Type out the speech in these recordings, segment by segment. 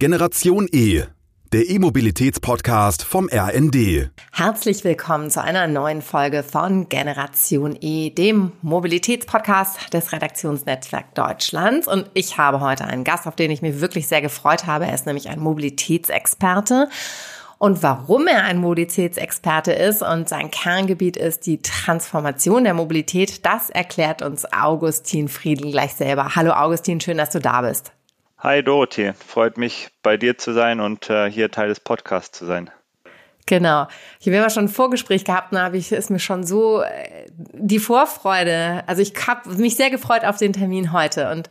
Generation E, der E-Mobilitäts-Podcast vom RND. Herzlich willkommen zu einer neuen Folge von Generation E, dem Mobilitätspodcast des Redaktionsnetzwerk Deutschlands. Und ich habe heute einen Gast, auf den ich mich wirklich sehr gefreut habe. Er ist nämlich ein Mobilitätsexperte. Und warum er ein Mobilitätsexperte ist und sein Kerngebiet ist die Transformation der Mobilität, das erklärt uns Augustin Friedl gleich selber. Hallo Augustin, schön, dass du da bist. Hi Dorothee, freut mich bei dir zu sein und äh, hier Teil des Podcasts zu sein. Genau. Ich habe ja schon ein Vorgespräch gehabt, da habe ich ist mir schon so äh, die Vorfreude. Also ich habe mich sehr gefreut auf den Termin heute und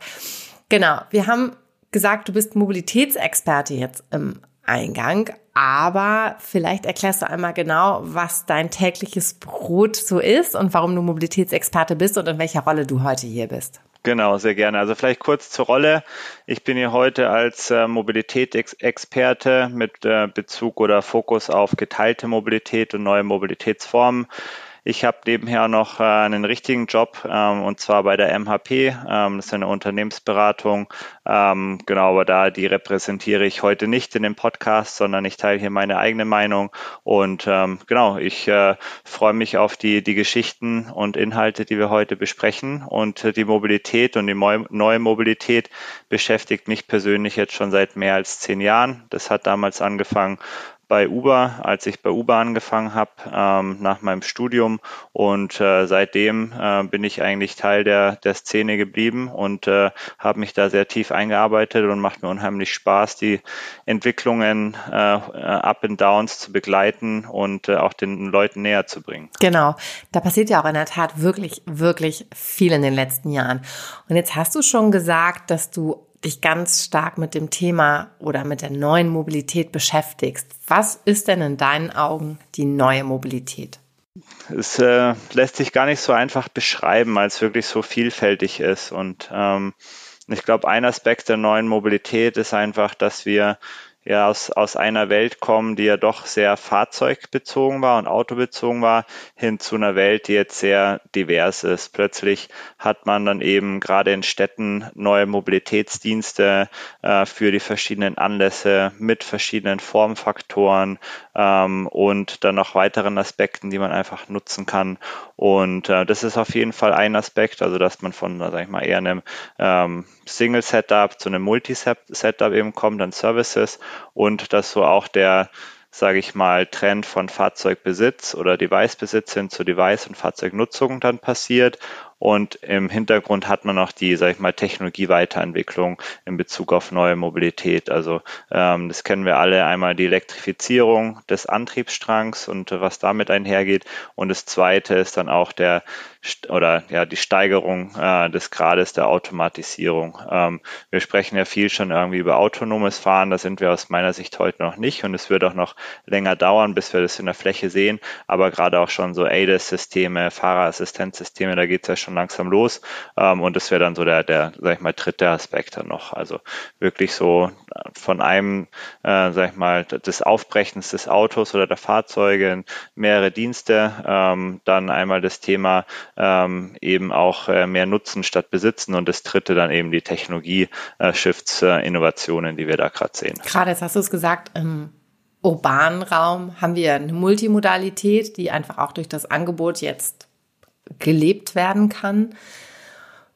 genau. Wir haben gesagt, du bist Mobilitätsexperte jetzt im Eingang, aber vielleicht erklärst du einmal genau, was dein tägliches Brot so ist und warum du Mobilitätsexperte bist und in welcher Rolle du heute hier bist. Genau, sehr gerne. Also vielleicht kurz zur Rolle. Ich bin hier heute als äh, Mobilitätsexperte mit äh, Bezug oder Fokus auf geteilte Mobilität und neue Mobilitätsformen. Ich habe nebenher noch äh, einen richtigen Job ähm, und zwar bei der MHP. Ähm, das ist eine Unternehmensberatung. Ähm, genau, aber da die repräsentiere ich heute nicht in dem Podcast, sondern ich teile hier meine eigene Meinung. Und ähm, genau, ich äh, freue mich auf die, die Geschichten und Inhalte, die wir heute besprechen. Und äh, die Mobilität und die neue Mobilität beschäftigt mich persönlich jetzt schon seit mehr als zehn Jahren. Das hat damals angefangen bei Uber, als ich bei Uber angefangen habe ähm, nach meinem Studium und äh, seitdem äh, bin ich eigentlich Teil der, der Szene geblieben und äh, habe mich da sehr tief eingearbeitet und macht mir unheimlich Spaß, die Entwicklungen äh, Up and Downs zu begleiten und äh, auch den Leuten näher zu bringen. Genau, da passiert ja auch in der Tat wirklich, wirklich viel in den letzten Jahren. Und jetzt hast du schon gesagt, dass du dich ganz stark mit dem Thema oder mit der neuen Mobilität beschäftigst. Was ist denn in deinen Augen die neue Mobilität? Es äh, lässt sich gar nicht so einfach beschreiben, es wirklich so vielfältig ist. Und ähm, ich glaube, ein Aspekt der neuen Mobilität ist einfach, dass wir ja aus, aus einer Welt kommen, die ja doch sehr fahrzeugbezogen war und autobezogen war, hin zu einer Welt, die jetzt sehr divers ist. Plötzlich hat man dann eben gerade in Städten neue Mobilitätsdienste äh, für die verschiedenen Anlässe mit verschiedenen Formfaktoren ähm, und dann noch weiteren Aspekten, die man einfach nutzen kann. Und äh, das ist auf jeden Fall ein Aspekt, also dass man von, sag ich mal, eher einem ähm, Single-Setup zu einem Multi-Setup eben kommt, dann Services und dass so auch der sage ich mal, Trend von Fahrzeugbesitz oder Device-Besitz hin zu Device- und Fahrzeugnutzung dann passiert und im Hintergrund hat man noch die, sag ich mal, Technologieweiterentwicklung in Bezug auf neue Mobilität. Also ähm, das kennen wir alle. Einmal die Elektrifizierung des Antriebsstrangs und äh, was damit einhergeht. Und das zweite ist dann auch der oder ja die Steigerung äh, des Grades der Automatisierung. Ähm, wir sprechen ja viel schon irgendwie über autonomes Fahren. Da sind wir aus meiner Sicht heute noch nicht und es wird auch noch länger dauern, bis wir das in der Fläche sehen. Aber gerade auch schon so ADAS-Systeme, Fahrerassistenzsysteme, da geht es ja schon schon langsam los. Ähm, und das wäre dann so der, der, sag ich mal, dritte Aspekt dann noch. Also wirklich so von einem, äh, sag ich mal, des Aufbrechens des Autos oder der Fahrzeuge mehrere Dienste, ähm, dann einmal das Thema ähm, eben auch äh, mehr Nutzen statt Besitzen und das dritte dann eben die Technologie-Shifts, äh, Innovationen, die wir da gerade sehen. Gerade jetzt hast du es gesagt, im urbanen Raum haben wir eine Multimodalität, die einfach auch durch das Angebot jetzt gelebt werden kann.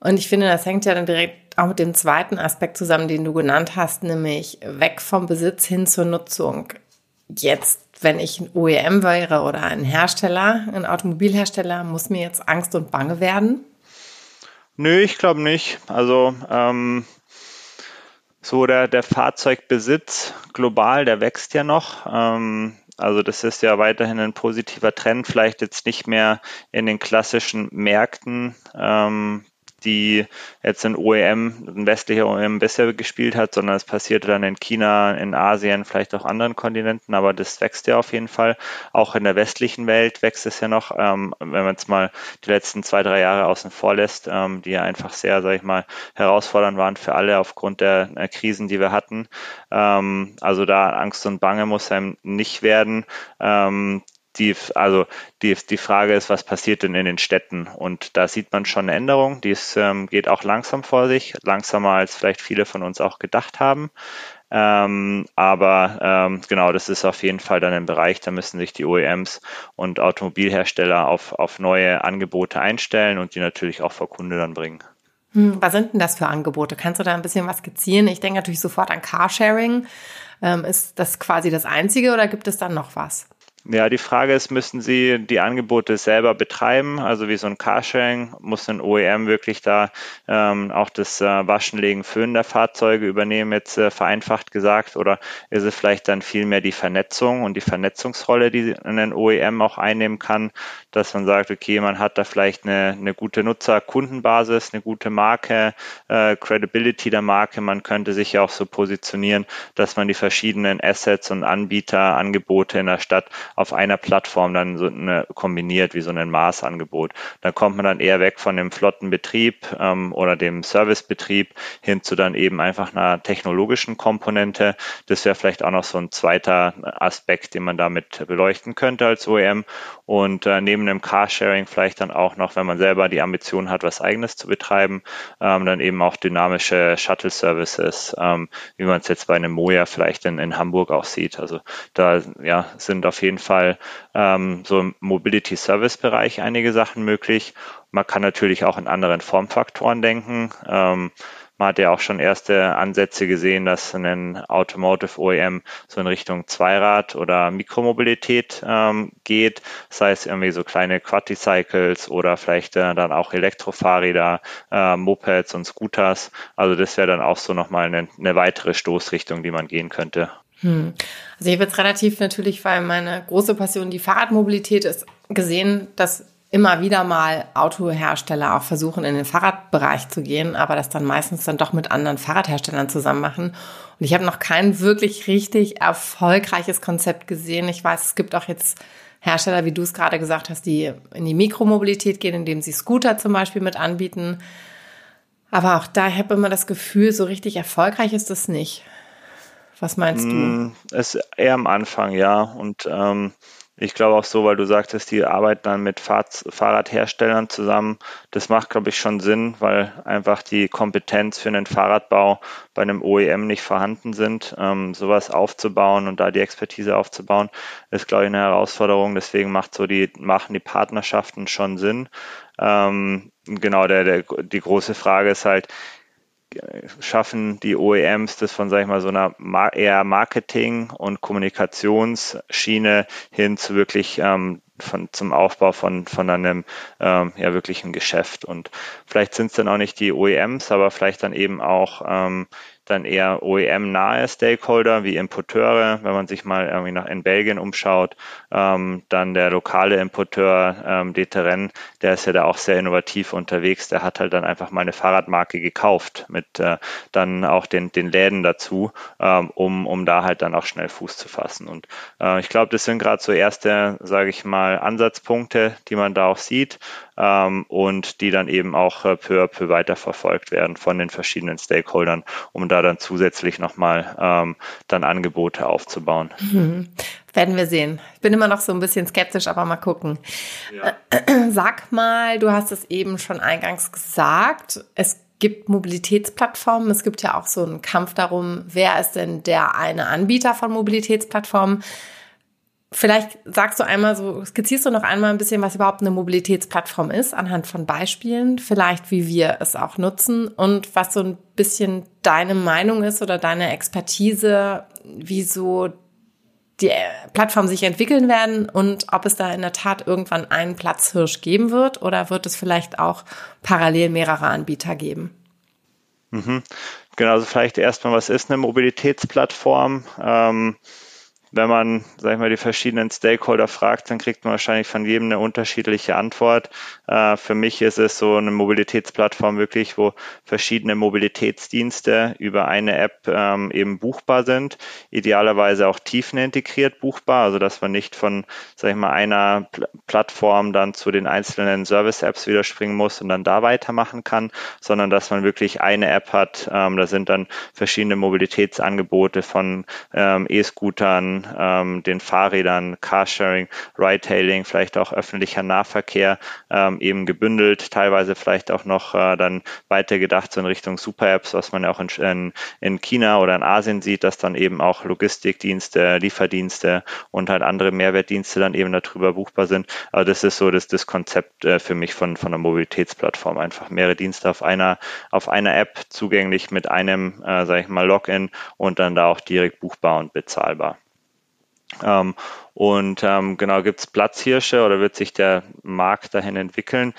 Und ich finde, das hängt ja dann direkt auch mit dem zweiten Aspekt zusammen, den du genannt hast, nämlich weg vom Besitz hin zur Nutzung. Jetzt, wenn ich ein OEM wäre oder ein Hersteller, ein Automobilhersteller, muss mir jetzt Angst und Bange werden? Nö, ich glaube nicht. Also ähm, so der, der Fahrzeugbesitz global, der wächst ja noch. Ähm, also das ist ja weiterhin ein positiver Trend, vielleicht jetzt nicht mehr in den klassischen Märkten, ähm, die jetzt ein OEM, ein westlicher OEM besser gespielt hat, sondern es passiert dann in China, in Asien, vielleicht auch anderen Kontinenten, aber das wächst ja auf jeden Fall. Auch in der westlichen Welt wächst es ja noch, ähm, wenn man es mal die letzten zwei, drei Jahre außen vor lässt, ähm, die ja einfach sehr, sag ich mal, herausfordernd waren für alle aufgrund der, der Krisen, die wir hatten. Ähm, also da Angst und Bange muss einem nicht werden. Die, also die, die Frage ist, was passiert denn in den Städten? Und da sieht man schon eine Änderung. Die ist, ähm, geht auch langsam vor sich, langsamer als vielleicht viele von uns auch gedacht haben. Ähm, aber ähm, genau, das ist auf jeden Fall dann ein Bereich, da müssen sich die OEMs und Automobilhersteller auf, auf neue Angebote einstellen und die natürlich auch vor Kunde dann bringen. Hm, was sind denn das für Angebote? Kannst du da ein bisschen was skizzieren? Ich denke natürlich sofort an Carsharing. Ähm, ist das quasi das Einzige oder gibt es dann noch was? Ja, die Frage ist, müssen Sie die Angebote selber betreiben? Also wie so ein Carsharing, muss ein OEM wirklich da ähm, auch das äh, Waschen, Legen, Föhnen der Fahrzeuge übernehmen, jetzt äh, vereinfacht gesagt? Oder ist es vielleicht dann vielmehr die Vernetzung und die Vernetzungsrolle, die ein OEM auch einnehmen kann, dass man sagt, okay, man hat da vielleicht eine, eine gute Nutzer-Kundenbasis, eine gute Marke, äh, Credibility der Marke. Man könnte sich ja auch so positionieren, dass man die verschiedenen Assets und Anbieter, Angebote in der Stadt auf einer Plattform dann so eine, kombiniert, wie so ein Maßangebot. Da kommt man dann eher weg von dem flotten Betrieb ähm, oder dem Servicebetrieb hin zu dann eben einfach einer technologischen Komponente. Das wäre vielleicht auch noch so ein zweiter Aspekt, den man damit beleuchten könnte als OEM. Und äh, neben dem Carsharing vielleicht dann auch noch, wenn man selber die Ambition hat, was eigenes zu betreiben, ähm, dann eben auch dynamische Shuttle-Services, ähm, wie man es jetzt bei einem Moja vielleicht in, in Hamburg auch sieht. Also da ja, sind auf jeden Fall ähm, so im Mobility Service Bereich einige Sachen möglich. Man kann natürlich auch in anderen Formfaktoren denken. Ähm, man hat ja auch schon erste Ansätze gesehen, dass ein Automotive OEM so in Richtung Zweirad oder Mikromobilität ähm, geht. Das heißt irgendwie so kleine Quadricycles oder vielleicht äh, dann auch Elektrofahrräder, äh, Mopeds und Scooters. Also das wäre dann auch so nochmal eine, eine weitere Stoßrichtung, die man gehen könnte. Hm. Also ich habe jetzt relativ natürlich, weil meine große Passion die Fahrradmobilität ist, gesehen, dass immer wieder mal Autohersteller auch versuchen, in den Fahrradbereich zu gehen, aber das dann meistens dann doch mit anderen Fahrradherstellern zusammen machen. Und ich habe noch kein wirklich richtig erfolgreiches Konzept gesehen. Ich weiß, es gibt auch jetzt Hersteller, wie du es gerade gesagt hast, die in die Mikromobilität gehen, indem sie Scooter zum Beispiel mit anbieten. Aber auch da, ich habe immer das Gefühl, so richtig erfolgreich ist das nicht. Was meinst du? Mm, es ist eher am Anfang, ja. Und ähm, ich glaube auch so, weil du sagtest, die arbeiten dann mit Fahrrad Fahrradherstellern zusammen. Das macht, glaube ich, schon Sinn, weil einfach die Kompetenz für einen Fahrradbau bei einem OEM nicht vorhanden sind. Ähm, sowas aufzubauen und da die Expertise aufzubauen, ist, glaube ich, eine Herausforderung. Deswegen macht so die, machen die Partnerschaften schon Sinn. Ähm, genau, der, der, die große Frage ist halt, schaffen die OEMs das von, sag ich mal, so einer eher Marketing- und Kommunikationsschiene hin zu wirklich ähm, von, zum Aufbau von, von einem ähm, ja wirklichen Geschäft. Und vielleicht sind es dann auch nicht die OEMs, aber vielleicht dann eben auch ähm, dann eher OEM-nahe Stakeholder wie Importeure, wenn man sich mal irgendwie nach in Belgien umschaut, ähm, dann der lokale Importeur ähm, Deteren, der ist ja da auch sehr innovativ unterwegs, der hat halt dann einfach mal eine Fahrradmarke gekauft mit äh, dann auch den, den Läden dazu, ähm, um, um da halt dann auch schnell Fuß zu fassen. Und äh, ich glaube, das sind gerade so erste, sage ich mal, Ansatzpunkte, die man da auch sieht ähm, und die dann eben auch äh, peu à peu weiterverfolgt werden von den verschiedenen Stakeholdern, um da dann zusätzlich nochmal ähm, dann Angebote aufzubauen. Mhm. Werden wir sehen. Ich bin immer noch so ein bisschen skeptisch, aber mal gucken. Ja. Sag mal, du hast es eben schon eingangs gesagt. Es gibt Mobilitätsplattformen. Es gibt ja auch so einen Kampf darum, wer ist denn der eine Anbieter von Mobilitätsplattformen? Vielleicht sagst du einmal so, skizzierst du noch einmal ein bisschen, was überhaupt eine Mobilitätsplattform ist, anhand von Beispielen, vielleicht wie wir es auch nutzen und was so ein bisschen deine Meinung ist oder deine Expertise, wie so die Plattformen sich entwickeln werden und ob es da in der Tat irgendwann einen Platzhirsch geben wird oder wird es vielleicht auch parallel mehrere Anbieter geben? Mhm. Genau, also vielleicht erstmal, was ist eine Mobilitätsplattform? Ähm, wenn man, sag ich mal, die verschiedenen Stakeholder fragt, dann kriegt man wahrscheinlich von jedem eine unterschiedliche Antwort. Äh, für mich ist es so eine Mobilitätsplattform wirklich, wo verschiedene Mobilitätsdienste über eine App ähm, eben buchbar sind. Idealerweise auch tiefenintegriert buchbar, also dass man nicht von, sag ich mal, einer Pl Plattform dann zu den einzelnen Service-Apps wieder springen muss und dann da weitermachen kann, sondern dass man wirklich eine App hat. Ähm, da sind dann verschiedene Mobilitätsangebote von ähm, E-Scootern, Ähm, den Fahrrädern, Carsharing, Ridehailing, vielleicht auch öffentlicher Nahverkehr ähm, eben gebündelt, teilweise vielleicht auch noch äh, dann weitergedacht so in Richtung Super-Apps, was man ja auch in, in, in China oder in Asien sieht, dass dann eben auch Logistikdienste, Lieferdienste und halt andere Mehrwertdienste dann eben darüber buchbar sind. Aber das ist so das, das Konzept äh, für mich von, von einer Mobilitätsplattform. Einfach mehrere Dienste auf einer, auf einer App zugänglich mit einem, äh, sage ich mal, Login und dann da auch direkt buchbar und bezahlbar. Ähm, und ähm, genau, gibt es Platzhirsche oder wird sich der Markt dahin entwickeln?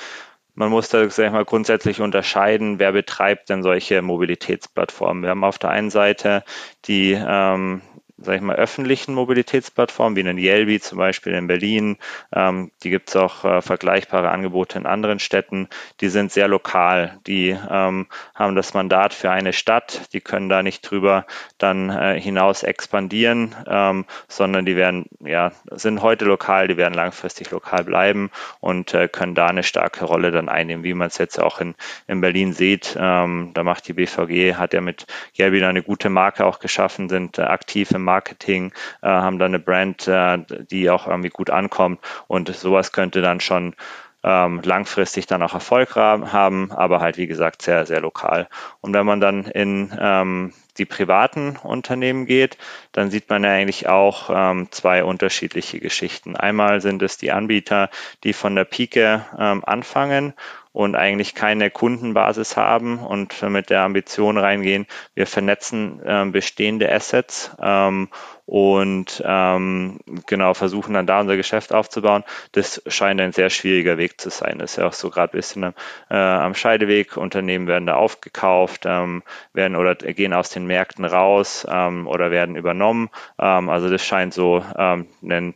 Man muss da sag ich mal, grundsätzlich unterscheiden, wer betreibt denn solche Mobilitätsplattformen. Wir haben auf der einen Seite die ähm, sag ich mal, öffentlichen Mobilitätsplattformen, wie in Yelby zum Beispiel in Berlin. Ähm, die gibt es auch äh, vergleichbare Angebote in anderen Städten. Die sind sehr lokal. Die ähm, haben das Mandat für eine Stadt. Die können da nicht drüber dann äh, hinaus expandieren, ähm, sondern die werden, ja, sind heute lokal, die werden langfristig lokal bleiben und äh, können da eine starke Rolle dann einnehmen, wie man es jetzt auch in, in Berlin sieht. Ähm, da macht die BVG, hat ja mit Yelby eine gute Marke auch geschaffen, sind äh, aktiv im Marketing, äh, haben dann eine Brand, äh, die auch irgendwie gut ankommt und sowas könnte dann schon ähm, langfristig dann auch Erfolg haben, aber halt wie gesagt sehr, sehr lokal. Und wenn man dann in ähm, die privaten Unternehmen geht, dann sieht man ja eigentlich auch ähm, zwei unterschiedliche Geschichten. Einmal sind es die Anbieter, die von der Pike ähm, anfangen und eigentlich keine Kundenbasis haben und mit der Ambition reingehen, wir vernetzen äh, bestehende Assets ähm, und ähm, genau versuchen dann da unser Geschäft aufzubauen. Das scheint ein sehr schwieriger Weg zu sein. Das ist ja auch so gerade ein bisschen äh, am Scheideweg. Unternehmen werden da aufgekauft, ähm, werden oder gehen aus den Märkten raus ähm, oder werden übernommen. Ähm, also das scheint so ähm, ein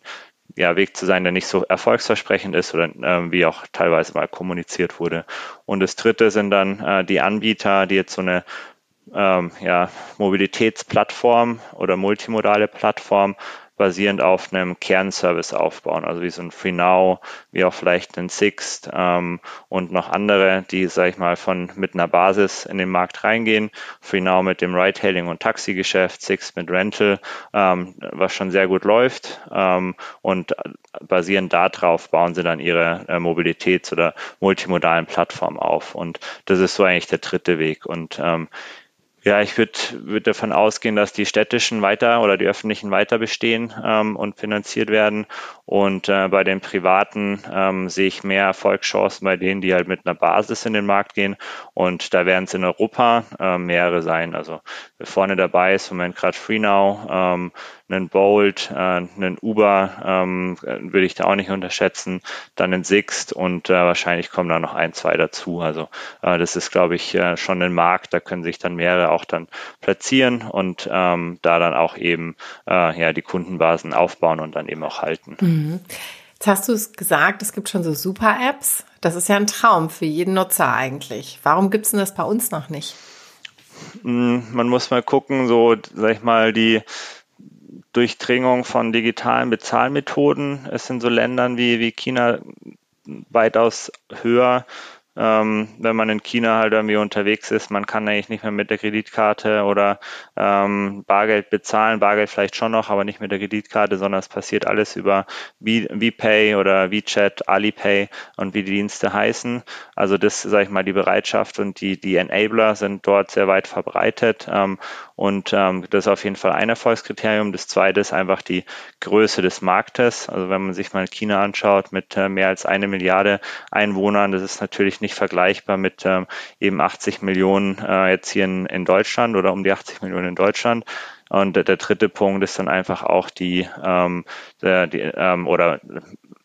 ja, Weg zu sein, der nicht so erfolgsversprechend ist oder äh, wie auch teilweise mal kommuniziert wurde. Und das dritte sind dann äh, die Anbieter, die jetzt so eine ähm, ja, Mobilitätsplattform oder multimodale Plattform basierend auf einem Kernservice aufbauen, also wie so ein FreeNow, wie auch vielleicht ein Sixt ähm, und noch andere, die, sag ich mal, von mit einer Basis in den Markt reingehen. FreeNow mit dem Ride-Hailing und Taxigeschäft, Sixt mit Rental, ähm, was schon sehr gut läuft ähm, und basierend darauf bauen sie dann ihre äh, Mobilitäts- oder multimodalen Plattformen auf und das ist so eigentlich der dritte Weg und ähm, ja, ich würde würd davon ausgehen, dass die städtischen weiter oder die öffentlichen weiter bestehen ähm, und finanziert werden. Und äh, bei den privaten ähm, sehe ich mehr Erfolgschancen bei denen, die halt mit einer Basis in den Markt gehen. Und da werden es in Europa äh, mehrere sein. Also vorne dabei ist im Moment gerade FreeNow, ähm, einen Bolt, äh, einen Uber ähm, würde ich da auch nicht unterschätzen, dann einen Sixt und äh, wahrscheinlich kommen da noch ein, zwei dazu. Also äh, das ist, glaube ich, äh, schon ein Markt, da können sich dann mehrere auch dann platzieren und ähm, da dann auch eben äh, ja die Kundenbasen aufbauen und dann eben auch halten. Mhm. Jetzt hast du es gesagt, es gibt schon so Super-Apps. Das ist ja ein Traum für jeden Nutzer eigentlich. Warum gibt es denn das bei uns noch nicht? Hm, man muss mal gucken, so, sag ich mal, die Durchdringung von digitalen Bezahlmethoden ist in so Ländern wie, wie China weitaus höher ähm, wenn man in China halt irgendwie unterwegs ist. Man kann eigentlich nicht mehr mit der Kreditkarte oder ähm, Bargeld bezahlen. Bargeld vielleicht schon noch, aber nicht mit der Kreditkarte, sondern es passiert alles über VPay oder WeChat, Alipay und wie die Dienste heißen. Also das, sage ich mal, die Bereitschaft und die, die Enabler sind dort sehr weit verbreitet. Ähm, und ähm, das ist auf jeden Fall ein Erfolgskriterium. Das zweite ist einfach die Größe des Marktes. Also wenn man sich mal China anschaut mit äh, mehr als eine Milliarde Einwohnern, das ist natürlich nicht vergleichbar mit ähm, eben 80 Millionen äh, jetzt hier in, in Deutschland oder um die 80 Millionen in Deutschland. Und der, der dritte Punkt ist dann einfach auch die, ähm, der, die ähm, oder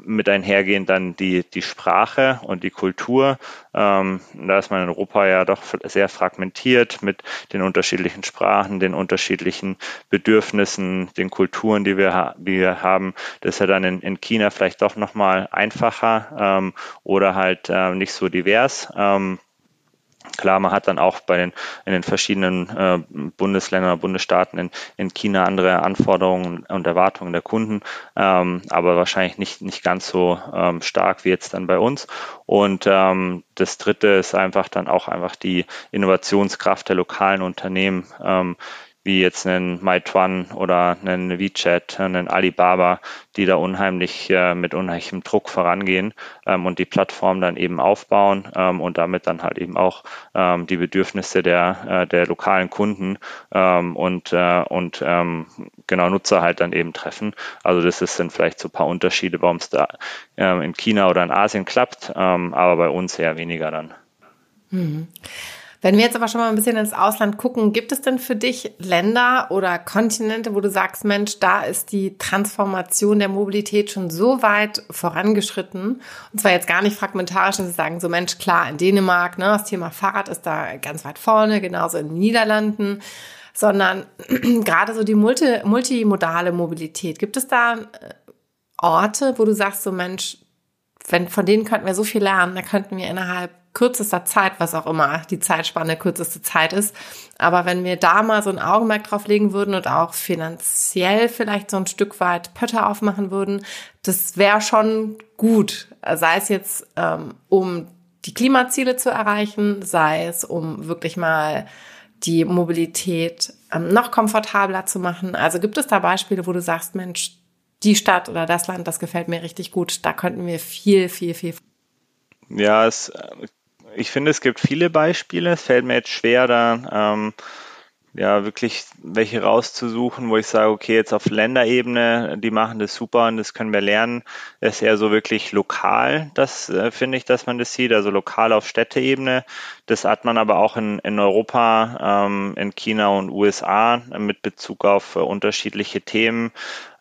mit einhergehend dann die, die Sprache und die Kultur. Ähm, da ist man in Europa ja doch sehr fragmentiert mit den unterschiedlichen Sprachen, den unterschiedlichen Bedürfnissen, den Kulturen, die wir, die wir haben. Das ist ja dann in, in China vielleicht doch nochmal einfacher ähm, oder halt äh, nicht so divers. Ähm, Klar, man hat dann auch bei den, in den verschiedenen äh, Bundesländern, Bundesstaaten in, in China andere Anforderungen und Erwartungen der Kunden, ähm, aber wahrscheinlich nicht, nicht ganz so ähm, stark wie jetzt dann bei uns. Und ähm, das Dritte ist einfach dann auch einfach die Innovationskraft der lokalen Unternehmen. Wie jetzt einen Meituan oder einen WeChat, einen Alibaba, die da unheimlich äh, mit unheimlichem Druck vorangehen ähm, und die Plattform dann eben aufbauen ähm, und damit dann halt eben auch ähm, die Bedürfnisse der, äh, der lokalen Kunden ähm, und, äh, und ähm, genau Nutzer halt dann eben treffen. Also das ist, sind vielleicht so ein paar Unterschiede, warum es da ähm, in China oder in Asien klappt, ähm, aber bei uns eher weniger dann. Mhm. Wenn wir jetzt aber schon mal ein bisschen ins Ausland gucken, gibt es denn für dich Länder oder Kontinente, wo du sagst, Mensch, da ist die Transformation der Mobilität schon so weit vorangeschritten? Und zwar jetzt gar nicht fragmentarisch, dass sie sagen, so Mensch, klar, in Dänemark, ne, das Thema Fahrrad ist da ganz weit vorne, genauso in den Niederlanden, sondern gerade so die multi, multimodale Mobilität. Gibt es da äh, Orte, wo du sagst, so Mensch, wenn, von denen könnten wir so viel lernen, da könnten wir innerhalb kürzester Zeit, was auch immer die Zeitspanne kürzeste Zeit ist. Aber wenn wir da mal so ein Augenmerk drauf legen würden und auch finanziell vielleicht so ein Stück weit Pötter aufmachen würden, das wäre schon gut. Sei es jetzt, ähm, um die Klimaziele zu erreichen, sei es, um wirklich mal die Mobilität ähm, noch komfortabler zu machen. Also gibt es da Beispiele, wo du sagst, Mensch, die Stadt oder das Land, das gefällt mir richtig gut. Da könnten wir viel, viel, viel. Ja, es ich finde, es gibt viele Beispiele. Es fällt mir jetzt schwer, da ähm, ja wirklich welche rauszusuchen, wo ich sage, okay, jetzt auf Länderebene, die machen das super und das können wir lernen. Das ist eher so wirklich lokal, das äh, finde ich, dass man das sieht, also lokal auf Städteebene. Das hat man aber auch in, in Europa, ähm, in China und USA mit Bezug auf äh, unterschiedliche Themen.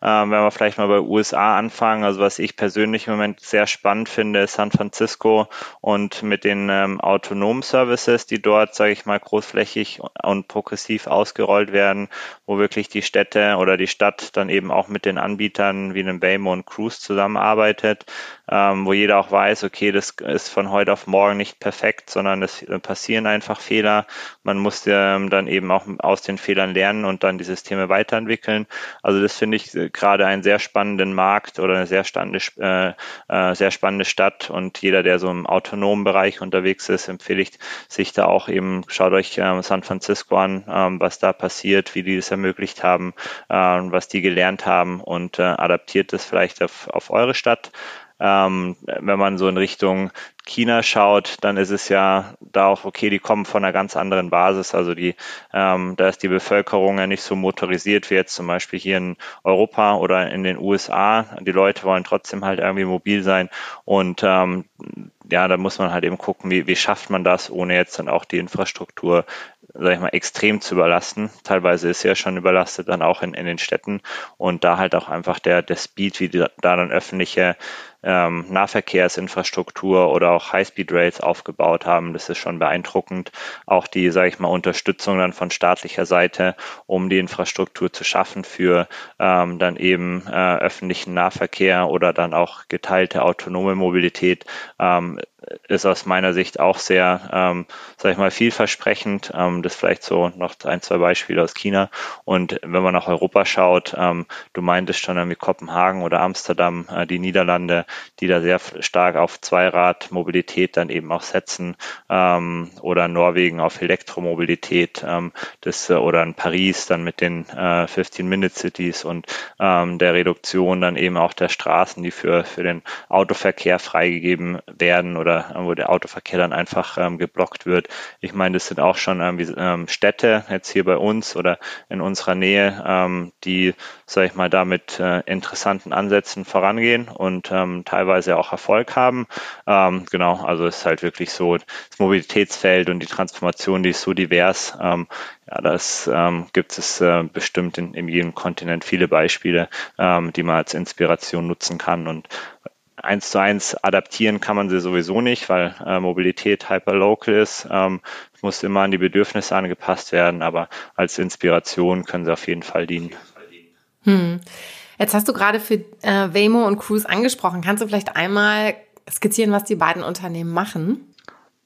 Ähm, wenn wir vielleicht mal bei USA anfangen, also was ich persönlich im Moment sehr spannend finde, ist San Francisco und mit den ähm, autonomen Services, die dort, sage ich mal, großflächig und progressiv ausgerollt werden, wo wirklich die Städte oder die Stadt dann eben auch mit den Anbietern wie einem Waymo und Cruise zusammenarbeitet, ähm, wo jeder auch weiß, okay, das ist von heute auf morgen nicht perfekt, sondern es passieren einfach Fehler. Man muss ähm, dann eben auch aus den Fehlern lernen und dann die Systeme weiterentwickeln. Also das finde ich äh, gerade einen sehr spannenden Markt oder eine sehr spannende, äh, äh, sehr spannende Stadt und jeder, der so im autonomen Bereich unterwegs ist, empfehle ich sich da auch eben, schaut euch äh, San Francisco an, äh, was da passiert, wie die das ermöglicht haben, äh, was die gelernt haben und äh, adaptiert das vielleicht auf, auf eure Stadt. Ähm, wenn man so in Richtung China schaut, dann ist es ja da auch okay, die kommen von einer ganz anderen Basis. Also die, ähm, da ist die Bevölkerung ja nicht so motorisiert wie jetzt zum Beispiel hier in Europa oder in den USA. Die Leute wollen trotzdem halt irgendwie mobil sein und ähm, ja, da muss man halt eben gucken, wie, wie schafft man das, ohne jetzt dann auch die Infrastruktur, sag ich mal, extrem zu überlasten. Teilweise ist ja schon überlastet, dann auch in, in den Städten und da halt auch einfach der, der Speed, wie die, da dann öffentliche ähm, Nahverkehrsinfrastruktur oder auch High-Speed-Rails aufgebaut haben. Das ist schon beeindruckend. Auch die, sage ich mal, Unterstützung dann von staatlicher Seite, um die Infrastruktur zu schaffen für ähm, dann eben äh, öffentlichen Nahverkehr oder dann auch geteilte autonome Mobilität, ähm, ist aus meiner Sicht auch sehr, ähm, sag ich mal, vielversprechend. Ähm, das vielleicht so noch ein, zwei Beispiele aus China. Und wenn man nach Europa schaut, ähm, du meintest schon irgendwie Kopenhagen oder Amsterdam, äh, die Niederlande, die da sehr stark auf Zweiradmobilität dann eben auch setzen ähm, oder Norwegen auf Elektromobilität, ähm, das, äh, oder in Paris dann mit den äh, 15-Minute-Cities und ähm, der Reduktion dann eben auch der Straßen, die für, für den Autoverkehr freigegeben werden oder oder wo der Autoverkehr dann einfach ähm, geblockt wird. Ich meine, das sind auch schon irgendwie ähm, Städte jetzt hier bei uns oder in unserer Nähe, ähm, die, sage ich mal, da mit äh, interessanten Ansätzen vorangehen und ähm, teilweise auch Erfolg haben. Ähm, genau, also es ist halt wirklich so das Mobilitätsfeld und die Transformation, die ist so divers. Ähm, ja, das ähm, gibt es äh, bestimmt in, in jedem Kontinent viele Beispiele, ähm, die man als Inspiration nutzen kann. Und eins zu eins adaptieren kann man sie sowieso nicht, weil äh, Mobilität hyperlocal ist. Ähm, muss immer an die Bedürfnisse angepasst werden, aber als Inspiration können sie auf jeden Fall dienen. Hm. Jetzt hast du gerade für äh, Waymo und Cruise angesprochen. Kannst du vielleicht einmal skizzieren, was die beiden Unternehmen machen?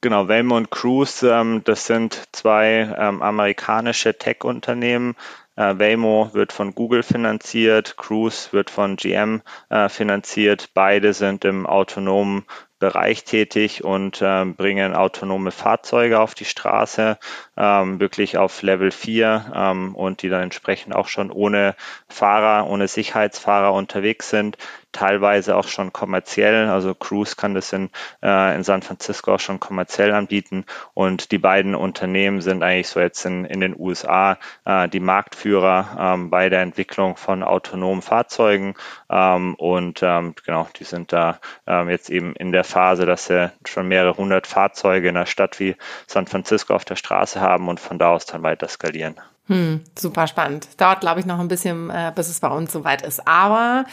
Genau, Waymo und Cruise, ähm, das sind zwei ähm, amerikanische Tech-Unternehmen, äh, Waymo wird von Google finanziert, Cruise wird von GM äh, finanziert. Beide sind im autonomen Bereich tätig und äh, bringen autonome Fahrzeuge auf die Straße, ähm, wirklich auf Level 4 ähm, und die dann entsprechend auch schon ohne Fahrer, ohne Sicherheitsfahrer unterwegs sind teilweise auch schon kommerziell. Also Cruise kann das in, äh, in San Francisco auch schon kommerziell anbieten. Und die beiden Unternehmen sind eigentlich so jetzt in, in den USA äh, die Marktführer ähm, bei der Entwicklung von autonomen Fahrzeugen. Ähm, und ähm, genau, die sind da ähm, jetzt eben in der Phase, dass sie schon mehrere hundert Fahrzeuge in einer Stadt wie San Francisco auf der Straße haben und von da aus dann weiter skalieren. Hm, super spannend. Dauert, glaube ich, noch ein bisschen, äh, bis es bei uns soweit ist. Aber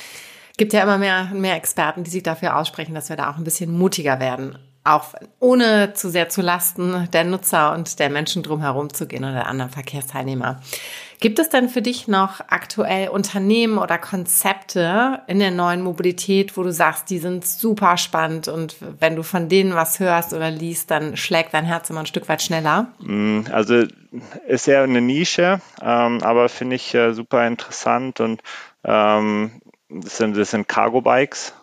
gibt ja immer mehr, mehr Experten, die sich dafür aussprechen, dass wir da auch ein bisschen mutiger werden. Auch ohne zu sehr zu Lasten der Nutzer und der Menschen drumherum zu gehen oder der anderen Verkehrsteilnehmer. Gibt es denn für dich noch aktuell Unternehmen oder Konzepte in der neuen Mobilität, wo du sagst, die sind super spannend und wenn du von denen was hörst oder liest, dann schlägt dein Herz immer ein Stück weit schneller? Mm, also ist ja eine Nische, ähm, aber finde ich äh, super interessant und ähm, das sind, das sind Cargo-Bikes.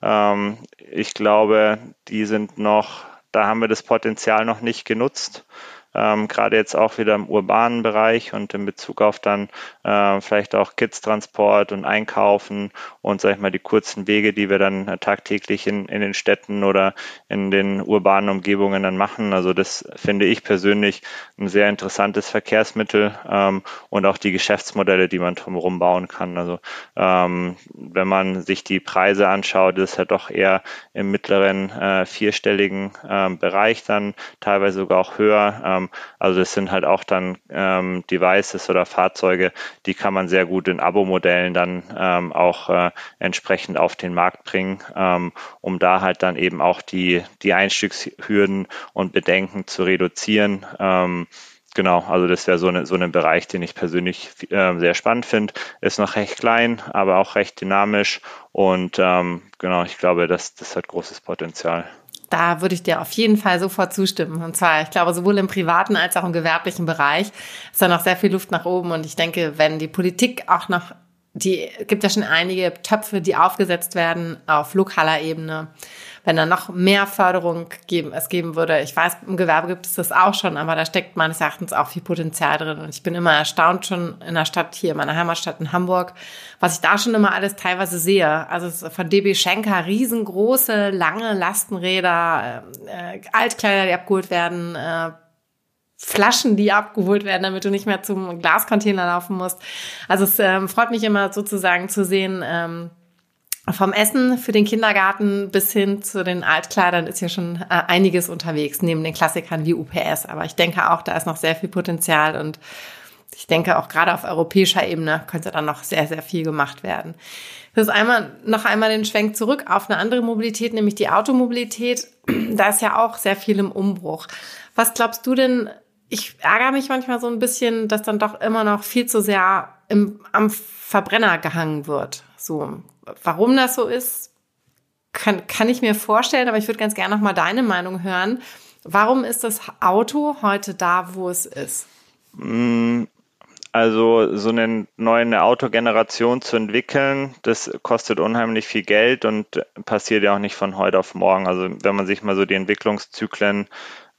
Ähm, ich glaube, die sind noch, da haben wir das Potenzial noch nicht genutzt ähm, gerade jetzt auch wieder im urbanen Bereich und in Bezug auf dann äh, vielleicht auch Kids-Transport und Einkaufen und sag ich mal die kurzen Wege, die wir dann äh, tagtäglich in, in den Städten oder in den urbanen Umgebungen dann machen. Also das finde ich persönlich ein sehr interessantes Verkehrsmittel ähm, und auch die Geschäftsmodelle, die man drumherum bauen kann. Also ähm, wenn man sich die Preise anschaut, ist ja doch eher im mittleren äh, vierstelligen äh, Bereich dann teilweise sogar auch höher. Ähm, also das sind halt auch dann ähm, Devices oder Fahrzeuge, die kann man sehr gut in Abo-Modellen dann ähm, auch äh, entsprechend auf den Markt bringen, ähm, um da halt dann eben auch die, die Einstiegshürden und Bedenken zu reduzieren. Ähm, genau, also das wäre so, eine, so ein Bereich, den ich persönlich äh, sehr spannend finde. Ist noch recht klein, aber auch recht dynamisch und ähm, genau, ich glaube, das, das hat großes Potenzial. Da würde ich dir auf jeden Fall sofort zustimmen. Und zwar, ich glaube, sowohl im privaten als auch im gewerblichen Bereich ist da noch sehr viel Luft nach oben. Und ich denke, wenn die Politik auch noch, die gibt ja schon einige Töpfe, die aufgesetzt werden auf lokaler Ebene wenn da noch mehr Förderung geben, es geben würde. Ich weiß, im Gewerbe gibt es das auch schon, aber da steckt meines Erachtens auch viel Potenzial drin. Und ich bin immer erstaunt schon in der Stadt hier, meiner Heimatstadt in Hamburg, was ich da schon immer alles teilweise sehe. Also von DB Schenker riesengroße, lange Lastenräder, äh, Altkleider, die abgeholt werden, äh, Flaschen, die abgeholt werden, damit du nicht mehr zum Glascontainer laufen musst. Also es ähm, freut mich immer sozusagen zu sehen, ähm, vom Essen für den Kindergarten bis hin zu den Altkleidern ist ja schon äh, einiges unterwegs, neben den Klassikern wie UPS. Aber ich denke auch, da ist noch sehr viel Potenzial und ich denke auch gerade auf europäischer Ebene könnte dann noch sehr, sehr viel gemacht werden. Das ist einmal, noch einmal den Schwenk zurück auf eine andere Mobilität, nämlich die Automobilität. Da ist ja auch sehr viel im Umbruch. Was glaubst du denn? Ich ärgere mich manchmal so ein bisschen, dass dann doch immer noch viel zu sehr im, am Verbrenner gehangen wird. So, warum das so ist, kann, kann ich mir vorstellen, aber ich würde ganz gerne noch mal deine Meinung hören. Warum ist das Auto heute da, wo es ist? Mm, also so eine neue Autogeneration zu entwickeln, das kostet unheimlich viel Geld und passiert ja auch nicht von heute auf morgen. Also wenn man sich mal so die Entwicklungszyklen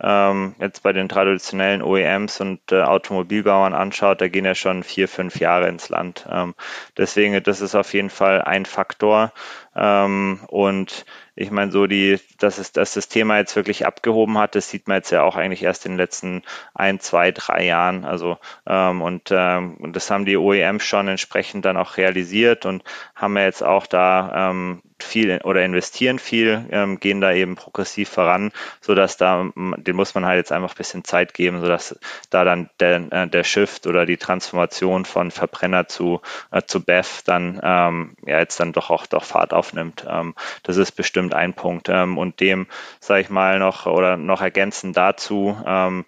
ähm, jetzt bei den traditionellen OEMs und äh, Automobilbauern anschaut, da gehen ja schon vier, fünf Jahre ins Land. Ähm, deswegen, das ist auf jeden Fall ein Faktor. Ähm, und ich meine, so die, dass es, dass das Thema jetzt wirklich abgehoben hat, das sieht man jetzt ja auch eigentlich erst in den letzten ein, zwei, drei Jahren. Also ähm, und, ähm, und das haben die OEMs schon entsprechend dann auch realisiert und haben ja jetzt auch da ähm, viel oder investieren viel, ähm, gehen da eben progressiv voran, so dass da, den muss man halt jetzt einfach ein bisschen Zeit geben, so dass da dann der, äh, der Shift oder die Transformation von Verbrenner zu, äh, zu BEV dann ähm, ja jetzt dann doch auch doch Fahrt aufnimmt. Ähm, das ist bestimmt ein Punkt. Ähm, und dem, sage ich mal, noch oder noch ergänzend dazu, ähm,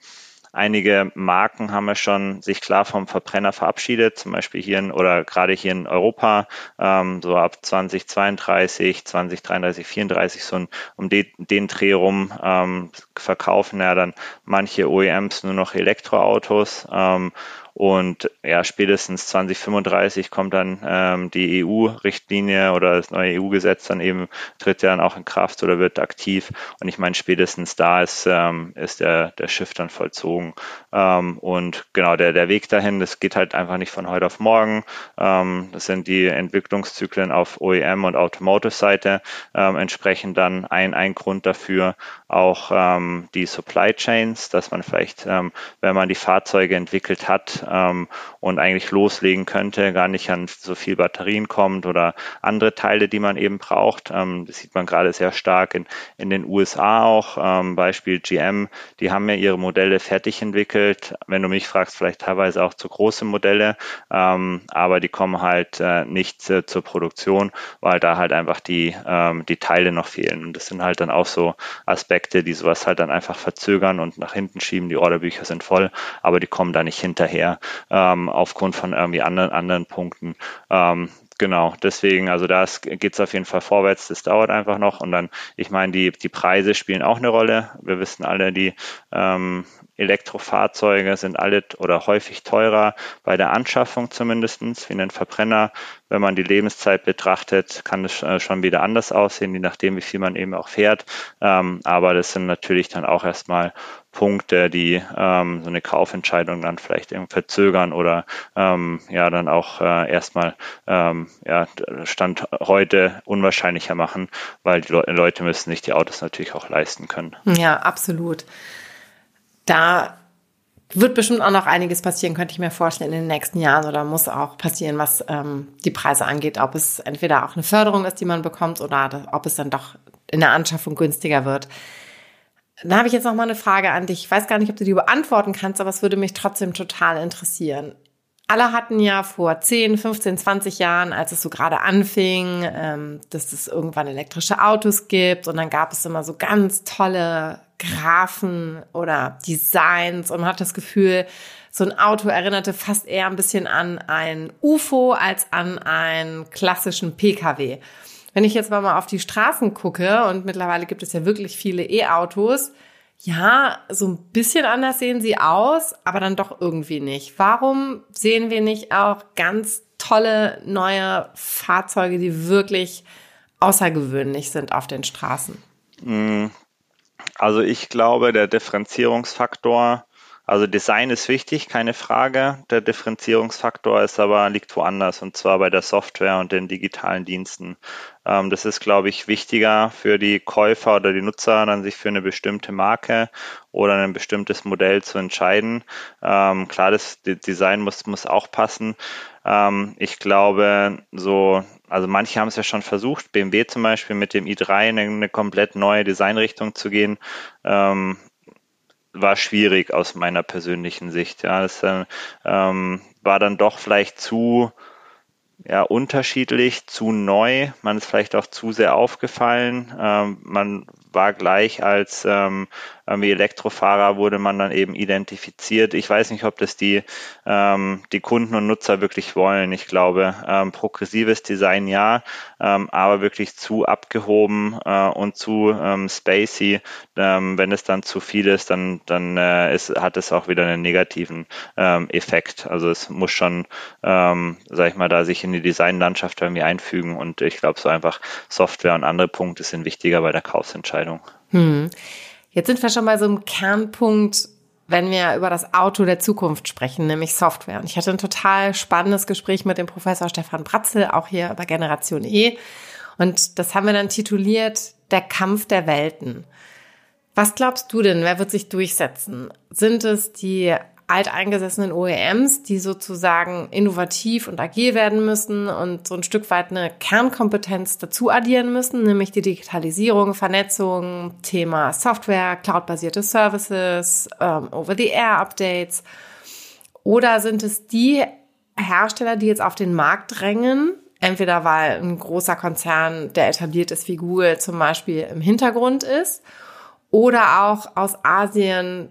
Einige Marken haben ja schon sich klar vom Verbrenner verabschiedet, zum Beispiel hier in, oder gerade hier in Europa, ähm, so ab 2032, 2033, 34, so ein, um den, den Dreh rum ähm, verkaufen ja dann manche OEMs nur noch Elektroautos. Ähm, Und ja, spätestens 2035 kommt dann ähm, die EU-Richtlinie oder das neue EU-Gesetz dann eben, tritt ja dann auch in Kraft oder wird aktiv. Und ich meine, spätestens da ist, ähm, ist der, der Shift dann vollzogen. Ähm, und genau, der, der Weg dahin, das geht halt einfach nicht von heute auf morgen. Ähm, das sind die Entwicklungszyklen auf OEM und Automotive-Seite ähm, entsprechend dann ein, ein Grund dafür. Auch ähm, die Supply Chains, dass man vielleicht, ähm, wenn man die Fahrzeuge entwickelt hat ähm, und eigentlich loslegen könnte, gar nicht an so viel Batterien kommt oder andere Teile, die man eben braucht. Ähm, das sieht man gerade sehr stark in, in den USA auch. Ähm, Beispiel GM, die haben ja ihre Modelle fertig entwickelt. Wenn du mich fragst, vielleicht teilweise auch zu große Modelle, ähm, aber die kommen halt äh, nicht äh, zur Produktion, weil da halt einfach die, ähm, die Teile noch fehlen. Und das sind halt dann auch so Aspekte, die sowas halt dann einfach verzögern und nach hinten schieben. Die Orderbücher sind voll, aber die kommen da nicht hinterher ähm, aufgrund von irgendwie anderen, anderen Punkten. Ähm, Genau, deswegen, also da geht es auf jeden Fall vorwärts, das dauert einfach noch. Und dann, ich meine, die, die Preise spielen auch eine Rolle. Wir wissen alle, die ähm, Elektrofahrzeuge sind alle oder häufig teurer bei der Anschaffung zumindestens wie ein Verbrenner. Wenn man die Lebenszeit betrachtet, kann es äh, schon wieder anders aussehen, je nachdem, wie viel man eben auch fährt. Ähm, aber das sind natürlich dann auch erstmal Punkte, die ähm, so eine Kaufentscheidung dann vielleicht verzögern oder ähm, ja dann auch äh, erstmal ja, Stand heute unwahrscheinlicher machen, weil die Le Leute müssen sich die Autos natürlich auch leisten können. Ja, absolut da wird bestimmt auch noch einiges passieren, könnte ich mir vorstellen, in den nächsten Jahren oder muss auch passieren, was ähm, die Preise angeht. Ob es entweder auch eine Förderung ist, die man bekommt, oder ob es dann doch in der Anschaffung günstiger wird. Da habe ich jetzt noch mal eine Frage an dich. Ich weiß gar nicht, ob du die beantworten kannst, aber es würde mich trotzdem total interessieren. Alle hatten ja vor 10, 15, 20 Jahren, als es so gerade anfing, ähm, dass es irgendwann elektrische Autos gibt und dann gab es immer so ganz tolle Graphen oder Designs und man hat das Gefühl, so ein Auto erinnerte fast eher ein bisschen an ein UFO als an einen klassischen Pkw. Wenn ich jetzt mal auf die Straßen gucke und mittlerweile gibt es ja wirklich viele E-Autos, ja, so ein bisschen anders sehen sie aus, aber dann doch irgendwie nicht. Warum sehen wir nicht auch ganz tolle neue Fahrzeuge, die wirklich außergewöhnlich sind auf den Straßen? Also ich glaube, der Differenzierungsfaktor, also Design ist wichtig, keine Frage. Der Differenzierungsfaktor ist aber liegt woanders und zwar bei der Software und den digitalen Diensten. Ähm, das ist, glaube ich, wichtiger für die Käufer oder die Nutzer, dann sich für eine bestimmte Marke oder ein bestimmtes Modell zu entscheiden. Ähm, klar, das Design muss, muss auch passen. Ähm, ich glaube, so, also manche haben es ja schon versucht, BMW zum Beispiel mit dem i3 in eine komplett neue Designrichtung zu gehen. Ähm, war schwierig aus meiner persönlichen Sicht. Ja, das ähm, war dann doch vielleicht zu ja, unterschiedlich, zu neu. Man ist vielleicht auch zu sehr aufgefallen. Ähm, man war gleich als ähm, irgendwie Elektrofahrer wurde man dann eben identifiziert. Ich weiß nicht, ob das die, ähm, die Kunden und Nutzer wirklich wollen. Ich glaube, ähm, progressives Design ja, ähm, aber wirklich zu abgehoben äh, und zu ähm, spacey. Ähm, wenn es dann zu viel ist, dann, dann äh, ist, hat es auch wieder einen negativen ähm, Effekt. Also es muss schon, ähm, sag ich mal, da sich in die Designlandschaft irgendwie einfügen und ich glaube, so einfach Software und andere Punkte sind wichtiger bei der Kaufsentscheidung. Hm. Jetzt sind wir schon bei so einem Kernpunkt, wenn wir über das Auto der Zukunft sprechen, nämlich Software. Und ich hatte ein total spannendes Gespräch mit dem Professor Stefan Bratzel, auch hier bei Generation E. Und das haben wir dann tituliert, der Kampf der Welten. Was glaubst du denn, wer wird sich durchsetzen? Sind es die alteingesessenen OEMs, die sozusagen innovativ und agil werden müssen und so ein Stück weit eine Kernkompetenz dazu addieren müssen, nämlich die Digitalisierung, Vernetzung, Thema Software, cloudbasierte Services, ähm, Over-the-Air-Updates. Oder sind es die Hersteller, die jetzt auf den Markt drängen, entweder weil ein großer Konzern, der etabliert ist wie Google zum Beispiel im Hintergrund ist, oder auch aus Asien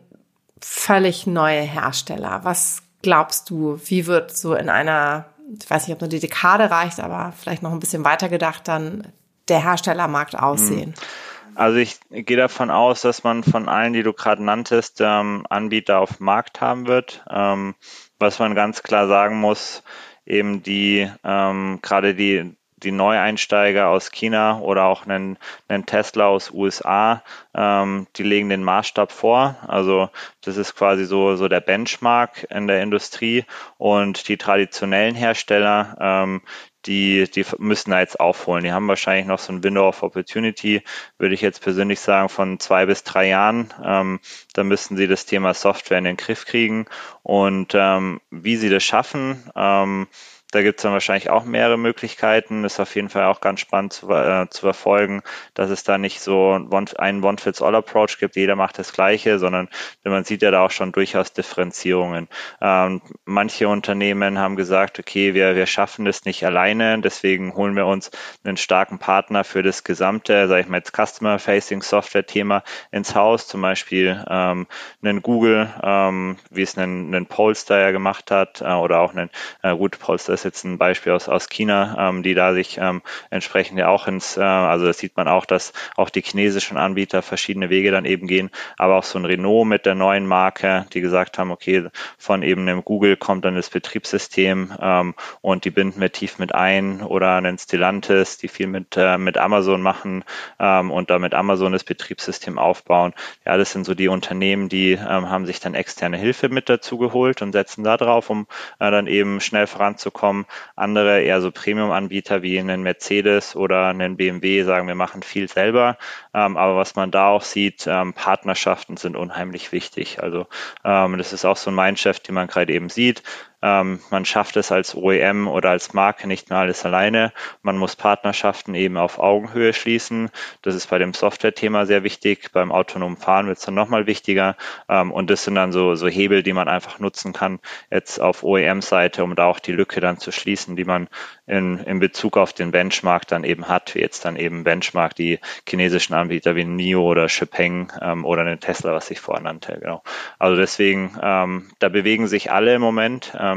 völlig neue Hersteller. Was glaubst du, wie wird so in einer, ich weiß nicht, ob nur die Dekade reicht, aber vielleicht noch ein bisschen weiter gedacht, dann der Herstellermarkt aussehen? Hm. Also ich gehe davon aus, dass man von allen, die du gerade nanntest, ähm, Anbieter auf Markt haben wird. Ähm, was man ganz klar sagen muss, eben die ähm, gerade die die Neueinsteiger aus China oder auch einen, einen Tesla aus USA, ähm, die legen den Maßstab vor. Also das ist quasi so, so der Benchmark in der Industrie und die traditionellen Hersteller, ähm, die, die müssen da jetzt aufholen. Die haben wahrscheinlich noch so ein Window of Opportunity, würde ich jetzt persönlich sagen, von zwei bis drei Jahren. Ähm, da müssen sie das Thema Software in den Griff kriegen. Und ähm, wie sie das schaffen, ähm, da gibt es dann wahrscheinlich auch mehrere Möglichkeiten. Ist auf jeden Fall auch ganz spannend zu, äh, zu verfolgen, dass es da nicht so einen One-Fits-All-Approach gibt, jeder macht das Gleiche, sondern man sieht ja da auch schon durchaus Differenzierungen. Ähm, manche Unternehmen haben gesagt, okay, wir, wir schaffen das nicht alleine, deswegen holen wir uns einen starken Partner für das gesamte, sage ich mal jetzt Customer-Facing-Software-Thema ins Haus, zum Beispiel ähm, einen Google, ähm, wie es einen, einen Polestar ja gemacht hat, äh, oder auch einen, äh, gut, Polestar ist ist jetzt ein Beispiel aus, aus China, ähm, die da sich ähm, entsprechend ja auch ins, äh, also das sieht man auch, dass auch die chinesischen Anbieter verschiedene Wege dann eben gehen, aber auch so ein Renault mit der neuen Marke, die gesagt haben, okay, von eben einem Google kommt dann das Betriebssystem ähm, und die binden wir tief mit ein. Oder einen Stellantis, die viel mit, äh, mit Amazon machen ähm, und damit Amazon das Betriebssystem aufbauen. Ja, das sind so die Unternehmen, die ähm, haben sich dann externe Hilfe mit dazu geholt und setzen da drauf, um äh, dann eben schnell voranzukommen kommen. Andere eher so Premium-Anbieter wie einen Mercedes oder einen BMW sagen, wir machen viel selber. Ähm, aber was man da auch sieht, ähm, Partnerschaften sind unheimlich wichtig. Also ähm, das ist auch so ein Mindshift, den man gerade eben sieht. Ähm, man schafft es als OEM oder als Marke nicht mehr alles alleine. Man muss Partnerschaften eben auf Augenhöhe schließen. Das ist bei dem Software-Thema sehr wichtig. Beim autonomen Fahren wird es dann nochmal wichtiger. Ähm, und das sind dann so, so Hebel, die man einfach nutzen kann jetzt auf OEM-Seite, um da auch die Lücke dann zu schließen, die man in, in Bezug auf den Benchmark dann eben hat, wie jetzt dann eben Benchmark die chinesischen Anbieter wie NIO oder Xpeng ähm, oder den Tesla, was ich vorher nannte. Genau. Also deswegen, ähm, da bewegen sich alle im Moment. Ähm,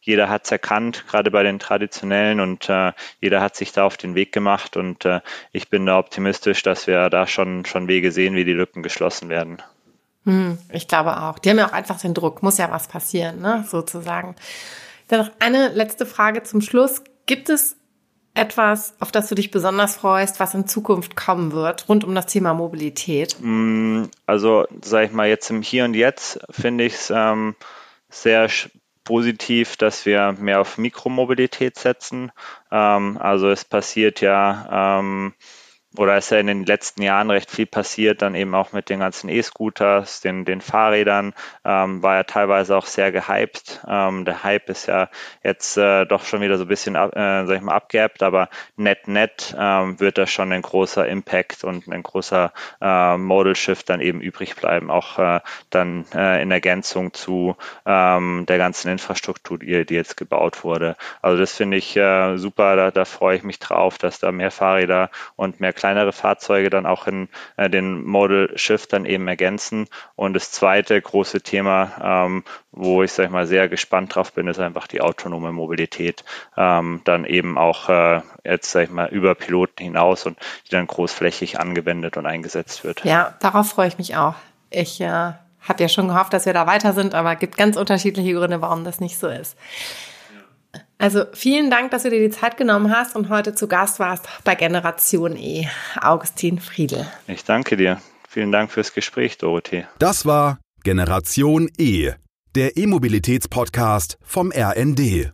jeder hat es erkannt, gerade bei den traditionellen und äh, jeder hat sich da auf den Weg gemacht und äh, ich bin da optimistisch, dass wir da schon, schon Wege sehen, wie die Lücken geschlossen werden. Hm, ich glaube auch. Die haben ja auch einfach den Druck, muss ja was passieren, ne, sozusagen. Dann noch eine letzte Frage zum Schluss. Gibt es etwas, auf das du dich besonders freust, was in Zukunft kommen wird, rund um das Thema Mobilität? Mm, also, sage ich mal, jetzt im Hier und Jetzt finde ich es ähm, sehr positiv, dass wir mehr auf Mikromobilität setzen. Ähm, also es passiert ja ähm, oder ist ja in den letzten Jahren recht viel passiert, dann eben auch mit den ganzen E-Scooters, den, den Fahrrädern, ähm, war ja teilweise auch sehr gehypt. Ähm, der Hype ist ja jetzt äh, doch schon wieder so ein bisschen, äh, sag ich mal, abgeappt, aber net net ähm, wird da schon ein großer Impact und ein großer äh, Modal Shift dann eben übrig bleiben, auch äh, dann äh, in Ergänzung zu ähm, der ganzen Infrastruktur, die, die jetzt gebaut wurde. Also das finde ich äh, super, da, da freue ich mich drauf, dass da mehr Fahrräder und mehr kleinere Fahrzeuge dann auch in äh, den Model Shift dann eben ergänzen. Und das zweite große Thema, ähm, wo ich sag ich mal sehr gespannt drauf bin, ist einfach die autonome Mobilität. Ähm, dann eben auch äh, jetzt sag ich mal über Piloten hinaus und die dann großflächig angewendet und eingesetzt wird. Ja, darauf freue ich mich auch. Ich äh, habe ja schon gehofft, dass wir da weiter sind, aber es gibt ganz unterschiedliche Gründe, warum das nicht so ist. Also vielen Dank, dass du dir die Zeit genommen hast und heute zu Gast warst bei Generation E. Augustin Friedel. Ich danke dir. Vielen Dank fürs Gespräch, Dorothee. Das war Generation E, der E-Mobilitäts-Podcast vom RND.